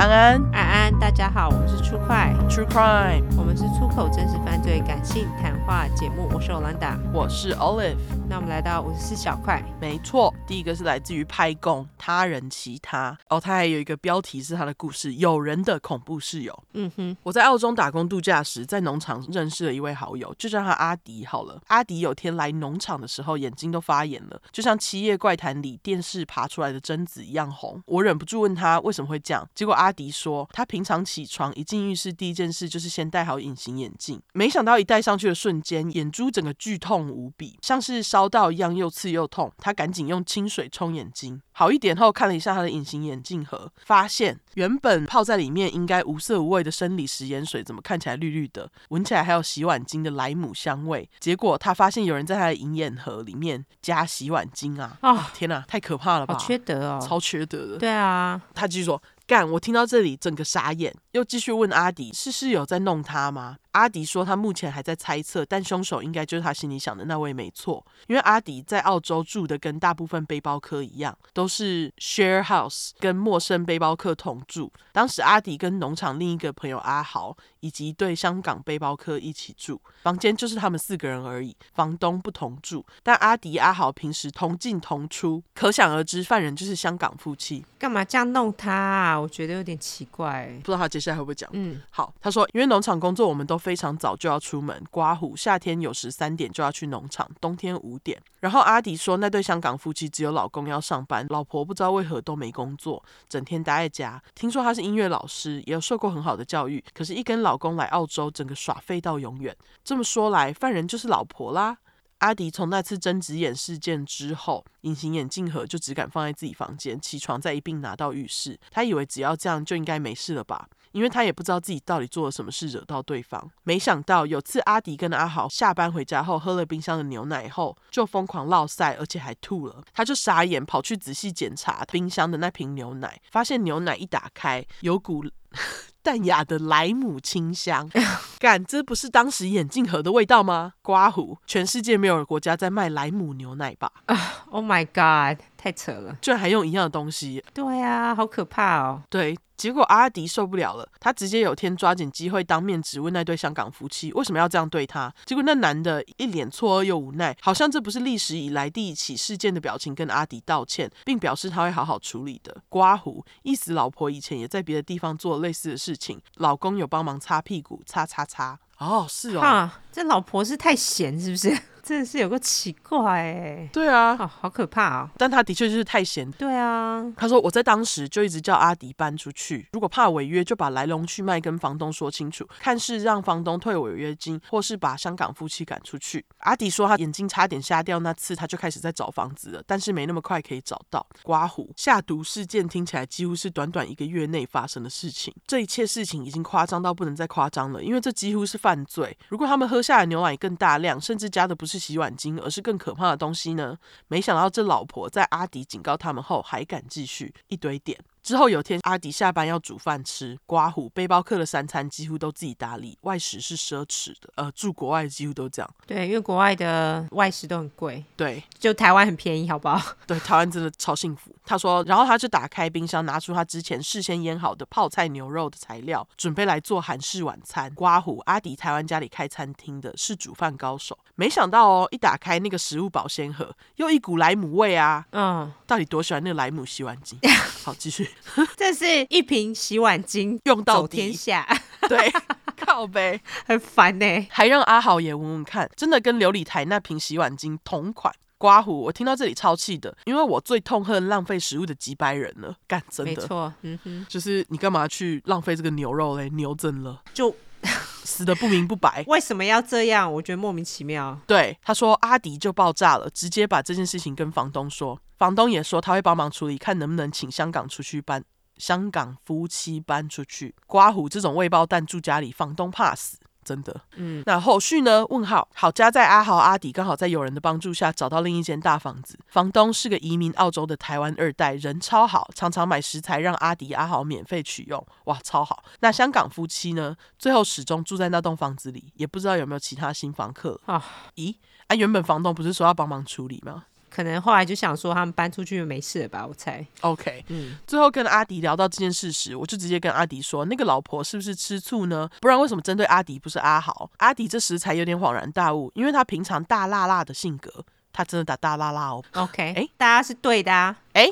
安安，安安，大家好，我们是出快 True Crime，我们是出口真实犯罪感性谈话节目。我是 Olanda，我是 Olive。那我们来到五十四小块，没错，第一个是来自于拍供他人其他哦，他还有一个标题是他的故事，有人的恐怖室友。嗯哼，我在澳洲打工度假时，在农场认识了一位好友，就叫他阿迪好了。阿迪有天来农场的时候，眼睛都发炎了，就像《七夜怪谈》里电视爬出来的贞子一样红。我忍不住问他为什么会这样，结果阿迪说，他平常常起床一进浴室，第一件事就是先戴好隐形眼镜。没想到一戴上去的瞬间，眼珠整个剧痛无比，像是烧到一样，又刺又痛。他赶紧用清水冲眼睛，好一点后看了一下他的隐形眼镜盒，发现原本泡在里面应该无色无味的生理食盐水，怎么看起来绿绿的，闻起来还有洗碗巾的莱姆香味。结果他发现有人在他的银眼盒里面加洗碗巾啊！啊、哦，天哪，太可怕了吧！好缺德哦，超缺德的。对啊，他继续说。干！我听到这里，整个傻眼，又继续问阿迪：“是室友在弄他吗？”阿迪说：“他目前还在猜测，但凶手应该就是他心里想的那位，没错。因为阿迪在澳洲住的跟大部分背包客一样，都是 share house，跟陌生背包客同住。当时阿迪跟农场另一个朋友阿豪以及一对香港背包客一起住，房间就是他们四个人而已，房东不同住。但阿迪阿豪平时同进同出，可想而知，犯人就是香港夫妻。干嘛这样弄他啊？我觉得有点奇怪。不知道他接下来会不会讲？嗯，好，他说，因为农场工作，我们都。非常早就要出门刮胡，夏天有时三点就要去农场，冬天五点。然后阿迪说，那对香港夫妻只有老公要上班，老婆不知道为何都没工作，整天待在家。听说他是音乐老师，也有受过很好的教育，可是，一跟老公来澳洲，整个耍废到永远。这么说来，犯人就是老婆啦。阿迪从那次睁只眼事件之后，隐形眼镜盒就只敢放在自己房间，起床再一并拿到浴室。他以为只要这样就应该没事了吧？因为他也不知道自己到底做了什么事惹到对方。没想到有次阿迪跟阿豪下班回家后，喝了冰箱的牛奶后，就疯狂落赛，而且还吐了。他就傻眼，跑去仔细检查冰箱的那瓶牛奶，发现牛奶一打开，有股。淡雅的莱姆清香，干，这不是当时眼镜盒的味道吗？刮胡，全世界没有国家在卖莱姆牛奶吧？Oh my god，太扯了，居然还用一样的东西。对啊，好可怕哦。对。结果阿迪受不了了，他直接有天抓紧机会当面质问那对香港夫妻为什么要这样对他。结果那男的一脸错愕又无奈，好像这不是历史以来第一起事件的表情，跟阿迪道歉，并表示他会好好处理的。刮胡，意思老婆以前也在别的地方做类似的事情，老公有帮忙擦屁股，擦擦擦。哦，是哦，哈，这老婆是太闲是不是？真的是有个奇怪哎，对啊，哦，好可怕啊！但他的确就是太闲。对啊，他说我在当时就一直叫阿迪搬出去，如果怕违约，就把来龙去脉跟房东说清楚，看是让房东退违约金，或是把香港夫妻赶出去。阿迪说他眼睛差点瞎掉那次，他就开始在找房子了，但是没那么快可以找到。刮胡下毒事件听起来几乎是短短一个月内发生的事情，这一切事情已经夸张到不能再夸张了，因为这几乎是犯罪。如果他们喝下的牛奶更大量，甚至加的不是是洗碗巾，而是更可怕的东西呢？没想到这老婆在阿迪警告他们后，还敢继续一堆点。之后有天，阿迪下班要煮饭吃，刮胡背包客的三餐几乎都自己打理，外食是奢侈的。呃，住国外几乎都这样。对，因为国外的外食都很贵。对，就台湾很便宜，好不好？对，台湾真的超幸福。他说，然后他就打开冰箱，拿出他之前事先腌好的泡菜牛肉的材料，准备来做韩式晚餐。刮胡，阿迪台湾家里开餐厅的，是煮饭高手。没想到哦，一打开那个食物保鲜盒，又一股莱姆味啊！嗯，到底多喜欢那个莱姆洗碗机？好，继续。这是一瓶洗碗巾，用到天下。对，靠呗，很烦呢。还让阿豪也闻闻看，真的跟琉璃台那瓶洗碗巾同款。刮胡，我听到这里超气的，因为我最痛恨浪费食物的几百人了。干，真的，没错，嗯哼，就是你干嘛去浪费这个牛肉嘞？牛怎了？就 死的不明不白。为什么要这样？我觉得莫名其妙。对，他说阿迪就爆炸了，直接把这件事情跟房东说。房东也说他会帮忙处理，看能不能请香港出去搬，香港夫妻搬出去。刮胡这种未爆弹住家里，房东怕死，真的。嗯，那后续呢？问号。好家在阿豪阿迪刚好在友人的帮助下找到另一间大房子，房东是个移民澳洲的台湾二代，人超好，常常买食材让阿迪阿豪免费取用，哇，超好。那香港夫妻呢？最后始终住在那栋房子里，也不知道有没有其他新房客啊？咦，啊，原本房东不是说要帮忙处理吗？可能后来就想说他们搬出去就没事了吧？我猜。OK，嗯，最后跟阿迪聊到这件事时，我就直接跟阿迪说，那个老婆是不是吃醋呢？不然为什么针对阿迪不是阿豪？阿迪这时才有点恍然大悟，因为他平常大辣辣的性格，他真的打大辣辣哦。OK，哎，大家是对的啊，哎，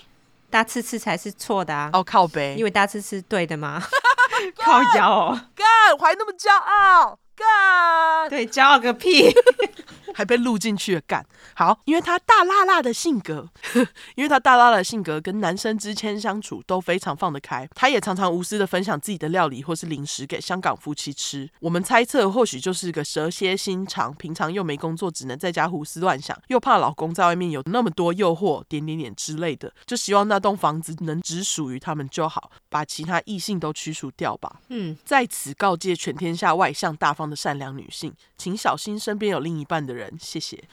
大吃吃才是错的啊。哦，靠背，因为大吃吃对的吗？靠腰哦，干，我还那么骄傲。干，对，骄傲个屁，还被录进去了。干，好，因为他大辣辣的性格，因为他大辣辣的性格跟男生之间相处都非常放得开。他也常常无私的分享自己的料理或是零食给香港夫妻吃。我们猜测，或许就是个蛇蝎心肠，平常又没工作，只能在家胡思乱想，又怕老公在外面有那么多诱惑，点点点之类的，就希望那栋房子能只属于他们就好，把其他异性都驱除掉吧。嗯，在此告诫全天下外向大方的善良女性，请小心身边有另一半的人。人谢谢。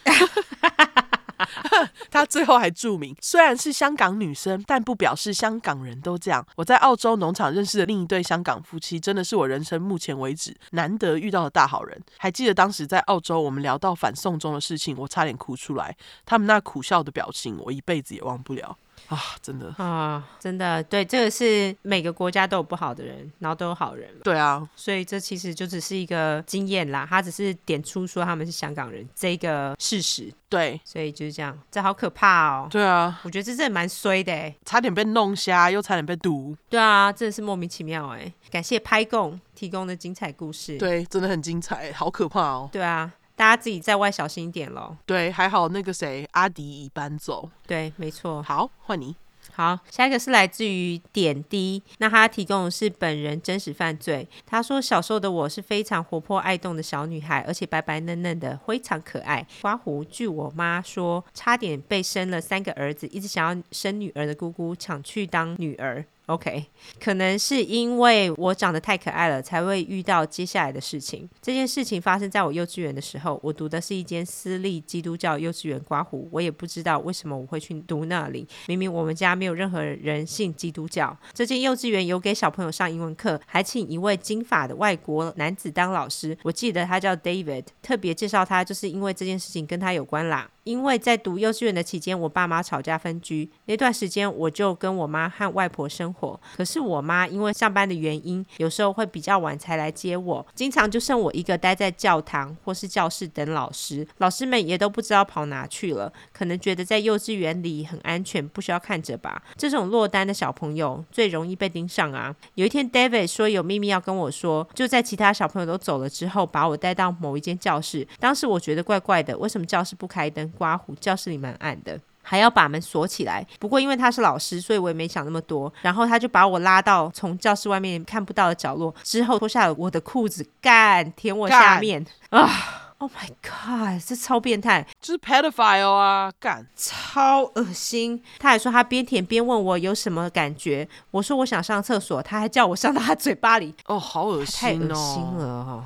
他最后还注明，虽然是香港女生，但不表示香港人都这样。我在澳洲农场认识的另一对香港夫妻，真的是我人生目前为止难得遇到的大好人。还记得当时在澳洲，我们聊到反送中的事情，我差点哭出来。他们那苦笑的表情，我一辈子也忘不了。啊，真的啊，真的，对，这个是每个国家都有不好的人，然后都有好人。对啊，所以这其实就只是一个经验啦，他只是点出说他们是香港人这个事实。对，所以就是这样，这好可怕哦。对啊，我觉得这真的蛮衰的哎，差点被弄瞎，又差点被毒。对啊，真的是莫名其妙哎。感谢拍供提供的精彩故事。对，真的很精彩，好可怕哦。对啊。大家自己在外小心一点喽。对，还好那个谁，阿迪已搬走。对，没错。好，换你。好，下一个是来自于点滴，那他提供的是本人真实犯罪。他说，小时候的我是非常活泼爱动的小女孩，而且白白嫩嫩的，非常可爱。刮胡，据我妈说，差点被生了三个儿子，一直想要生女儿的姑姑抢去当女儿。OK，可能是因为我长得太可爱了，才会遇到接下来的事情。这件事情发生在我幼稚园的时候，我读的是一间私立基督教幼稚园。刮胡，我也不知道为什么我会去读那里。明明我们家没有任何人信基督教。这间幼稚园有给小朋友上英文课，还请一位金发的外国男子当老师。我记得他叫 David，特别介绍他，就是因为这件事情跟他有关啦。因为在读幼稚园的期间，我爸妈吵架分居，那段时间我就跟我妈和外婆生活。可是我妈因为上班的原因，有时候会比较晚才来接我，经常就剩我一个待在教堂或是教室等老师。老师们也都不知道跑哪去了，可能觉得在幼稚园里很安全，不需要看着吧。这种落单的小朋友最容易被盯上啊。有一天，David 说有秘密要跟我说，就在其他小朋友都走了之后，把我带到某一间教室。当时我觉得怪怪的，为什么教室不开灯？刮胡，教室里蛮暗的，还要把门锁起来。不过因为他是老师，所以我也没想那么多。然后他就把我拉到从教室外面看不到的角落，之后脱下了我的裤子，干舔我下面 啊！Oh my god，这超变态，就是 pedophile 啊！干，超恶心。他还说他边舔边问我有什么感觉，我说我想上厕所，他还叫我上到他嘴巴里。哦，好恶心哦，太恶心了哦！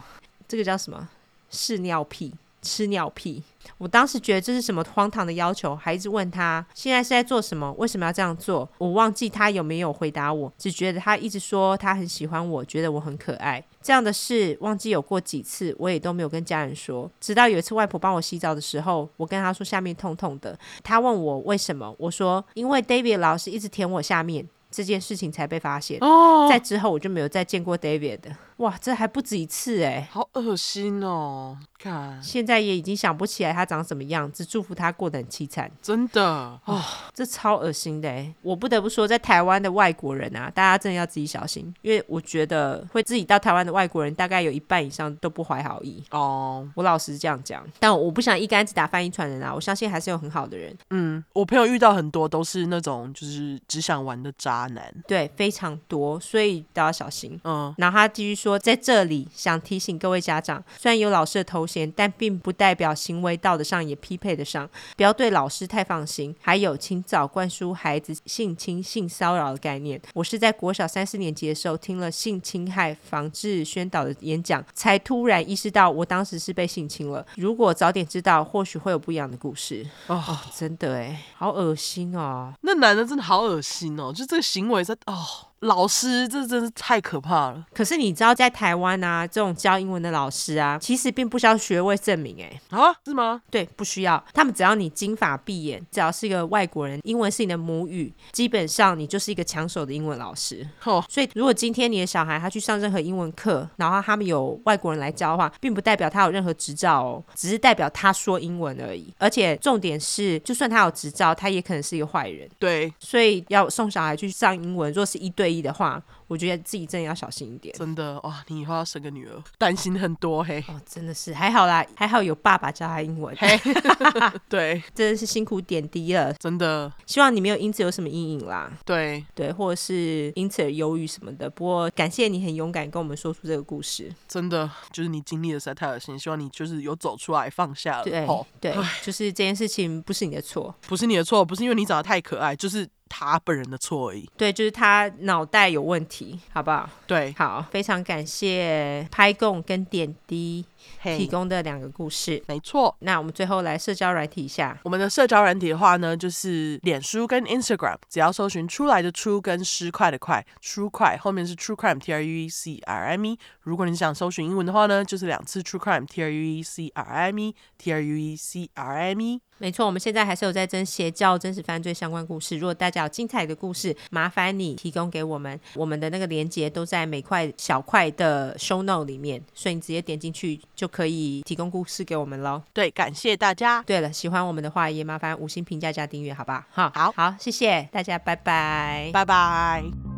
这个叫什么？试尿屁，吃尿屁。我当时觉得这是什么荒唐的要求，还一直问他现在是在做什么，为什么要这样做？我忘记他有没有回答我，只觉得他一直说他很喜欢我，觉得我很可爱。这样的事忘记有过几次，我也都没有跟家人说。直到有一次外婆帮我洗澡的时候，我跟她说下面痛痛的，她问我为什么，我说因为 David 老师一直舔我下面，这件事情才被发现。哦，在之后我就没有再见过 David 的。哇，这还不止一次哎，好恶心哦！看，现在也已经想不起来他长什么样，只祝福他过得很凄惨。真的啊，哦，这超恶心的哎！我不得不说，在台湾的外国人啊，大家真的要自己小心，因为我觉得会自己到台湾的外国人，大概有一半以上都不怀好意哦。我老实这样讲，但我不想一竿子打翻一船人啊！我相信还是有很好的人。嗯，我朋友遇到很多都是那种就是只想玩的渣男，对，非常多，所以都要小心。嗯，然后他继续说。说在这里想提醒各位家长，虽然有老师的头衔，但并不代表行为道德上也匹配得上，不要对老师太放心。还有，请早灌输孩子性侵、性骚扰的概念。我是在国小三四年级的时候听了性侵害防治宣导的演讲，才突然意识到我当时是被性侵了。如果早点知道，或许会有不一样的故事。哦，真的哎，好恶心哦！那男的真的好恶心哦，就这个行为在哦。老师，这真是太可怕了。可是你知道，在台湾啊，这种教英文的老师啊，其实并不需要学位证明，哎，啊，是吗？对，不需要。他们只要你金发碧眼，只要是一个外国人，英文是你的母语，基本上你就是一个抢手的英文老师。哦，所以如果今天你的小孩他去上任何英文课，然后他们有外国人来教的话，并不代表他有任何执照哦，只是代表他说英文而已。而且重点是，就算他有执照，他也可能是一个坏人。对，所以要送小孩去上英文，若是一对可以的话我觉得自己真的要小心一点。真的哇，你以后要生个女儿，担心很多嘿。哦，真的是还好啦，还好有爸爸教他英文。嘿，对，真的是辛苦点滴了，真的。希望你没有因此有什么阴影啦。对对，或者是因此而忧郁什么的。不过感谢你很勇敢跟我们说出这个故事。真的，就是你经历了实在太恶心，希望你就是有走出来放下了。对、哦、对，就是这件事情不是你的错，不是你的错，不是因为你长得太可爱，就是。他本人的错而已。对，就是他脑袋有问题，好不好？对，好，非常感谢拍供跟点滴提供的两个故事。没错，那我们最后来社交软体一下。我们的社交软体的话呢，就是脸书跟 Instagram，只要搜寻出来的出跟失快的快，True Crime 后面是 True Crime T R U E C R I M E。如果你想搜寻英文的话呢，就是两次 True Crime T R U E C R I M E T R U E C R I M E。没错，我们现在还是有在征邪教真实犯罪相关故事。如果大家有精彩的故事，麻烦你提供给我们，我们的那个链接都在每块小块的 show note 里面，所以你直接点进去就可以提供故事给我们喽。对，感谢大家。对了，喜欢我们的话，也麻烦五星评价加订阅，好吧？哈，好，好，谢谢大家，拜拜，拜拜。